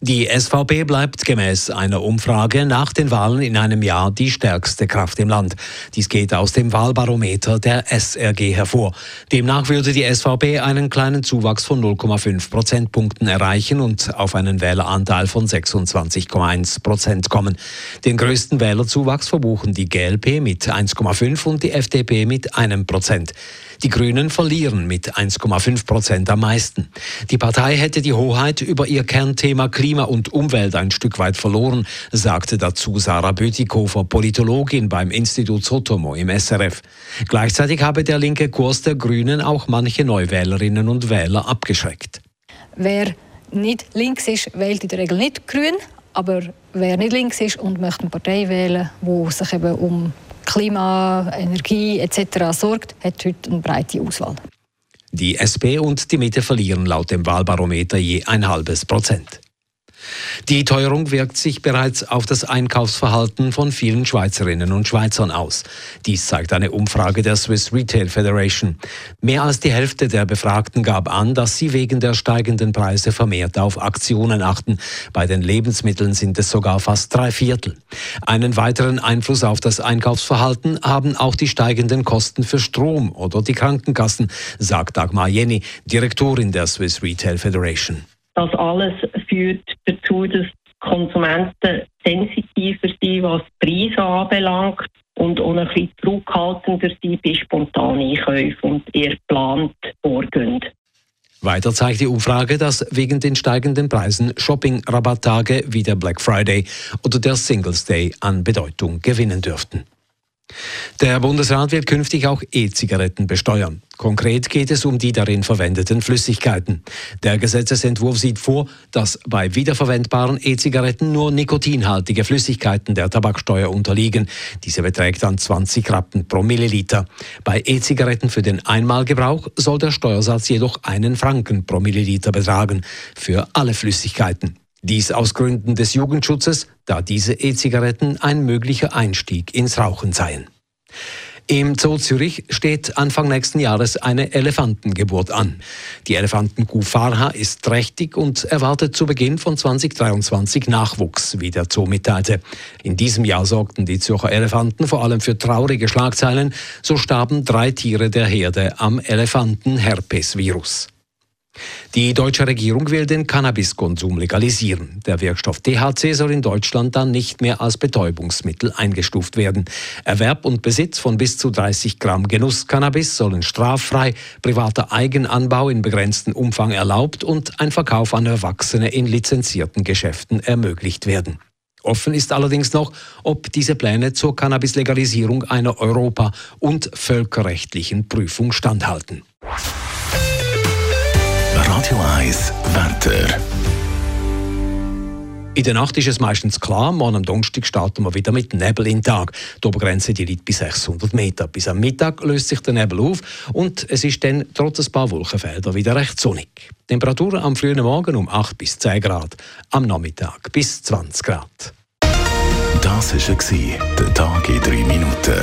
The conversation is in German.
Die SVP bleibt gemäß einer Umfrage nach den Wahlen in einem Jahr die stärkste Kraft im Land. Dies geht aus dem Wahlbarometer der SRG hervor. Demnach würde die SVP einen kleinen Zuwachs von 0,5 Prozentpunkten erreichen und auf einen Wähleranteil von 26,1 Prozent kommen. Den größten Wählerzuwachs verbuchen die GLP mit 1,5 und die FDP mit einem Prozent. Die Grünen verlieren mit 1,5 Prozent am meisten. Die Partei hätte die Hoheit über ihr Kernthema Klima und Umwelt ein Stück weit verloren, sagte dazu Sarah Bütikofer, Politologin beim Institut Sotomo im SRF. Gleichzeitig habe der linke Kurs der Grünen auch manche Neuwählerinnen und Wähler abgeschreckt. Wer nicht links ist, wählt in der Regel nicht grün. Aber wer nicht links ist und möchte eine Partei wählen, die sich eben um Klima, Energie etc. sorgt, hat heute eine breite Auswahl. Die SP und die Mitte verlieren laut dem Wahlbarometer je ein halbes Prozent. Die Teuerung wirkt sich bereits auf das Einkaufsverhalten von vielen Schweizerinnen und Schweizern aus. Dies zeigt eine Umfrage der Swiss Retail Federation. Mehr als die Hälfte der Befragten gab an, dass sie wegen der steigenden Preise vermehrt auf Aktionen achten. Bei den Lebensmitteln sind es sogar fast drei Viertel. Einen weiteren Einfluss auf das Einkaufsverhalten haben auch die steigenden Kosten für Strom oder die Krankenkassen, sagt Dagmar Jenny, Direktorin der Swiss Retail Federation. Das alles führt dazu, dass Konsumenten sensitiver sind, was die Preise anbelangt und auch ein bisschen zurückhaltender sind bei spontanen Einkäufen und eher geplant vorgehen. Weiter zeigt die Umfrage, dass wegen den steigenden Preisen Shopping-Rabatttage wie der Black Friday oder der Singles Day an Bedeutung gewinnen dürften. Der Bundesrat wird künftig auch E-Zigaretten besteuern. Konkret geht es um die darin verwendeten Flüssigkeiten. Der Gesetzesentwurf sieht vor, dass bei wiederverwendbaren E-Zigaretten nur nikotinhaltige Flüssigkeiten der Tabaksteuer unterliegen. Diese beträgt dann 20 Rappen pro Milliliter. Bei E-Zigaretten für den Einmalgebrauch soll der Steuersatz jedoch einen Franken pro Milliliter betragen. Für alle Flüssigkeiten. Dies aus Gründen des Jugendschutzes, da diese E-Zigaretten ein möglicher Einstieg ins Rauchen seien. Im Zoo Zürich steht Anfang nächsten Jahres eine Elefantengeburt an. Die Elefantenkuh Farha ist trächtig und erwartet zu Beginn von 2023 Nachwuchs, wie der Zoo mitteilte. In diesem Jahr sorgten die Zürcher Elefanten vor allem für traurige Schlagzeilen. So starben drei Tiere der Herde am Elefanten-Herpes-Virus. Die deutsche Regierung will den Cannabiskonsum legalisieren. Der Wirkstoff THC soll in Deutschland dann nicht mehr als Betäubungsmittel eingestuft werden. Erwerb und Besitz von bis zu 30 Gramm Genusscannabis sollen straffrei, privater Eigenanbau in begrenztem Umfang erlaubt und ein Verkauf an Erwachsene in lizenzierten Geschäften ermöglicht werden. Offen ist allerdings noch, ob diese Pläne zur Cannabis-Legalisierung einer europa- und völkerrechtlichen Prüfung standhalten. Radio 1 Wetter. In der Nacht ist es meistens klar. Morgen am Donnerstag starten wir wieder mit Nebel in den Tag. Die Obergrenze die liegt bis 600 Meter. Bis am Mittag löst sich der Nebel auf und es ist dann trotz ein paar Wolkenfelder wieder recht sonnig. Temperaturen am frühen Morgen um 8 bis 10 Grad, am Nachmittag bis 20 Grad. Das war der Tag in 3 Minuten.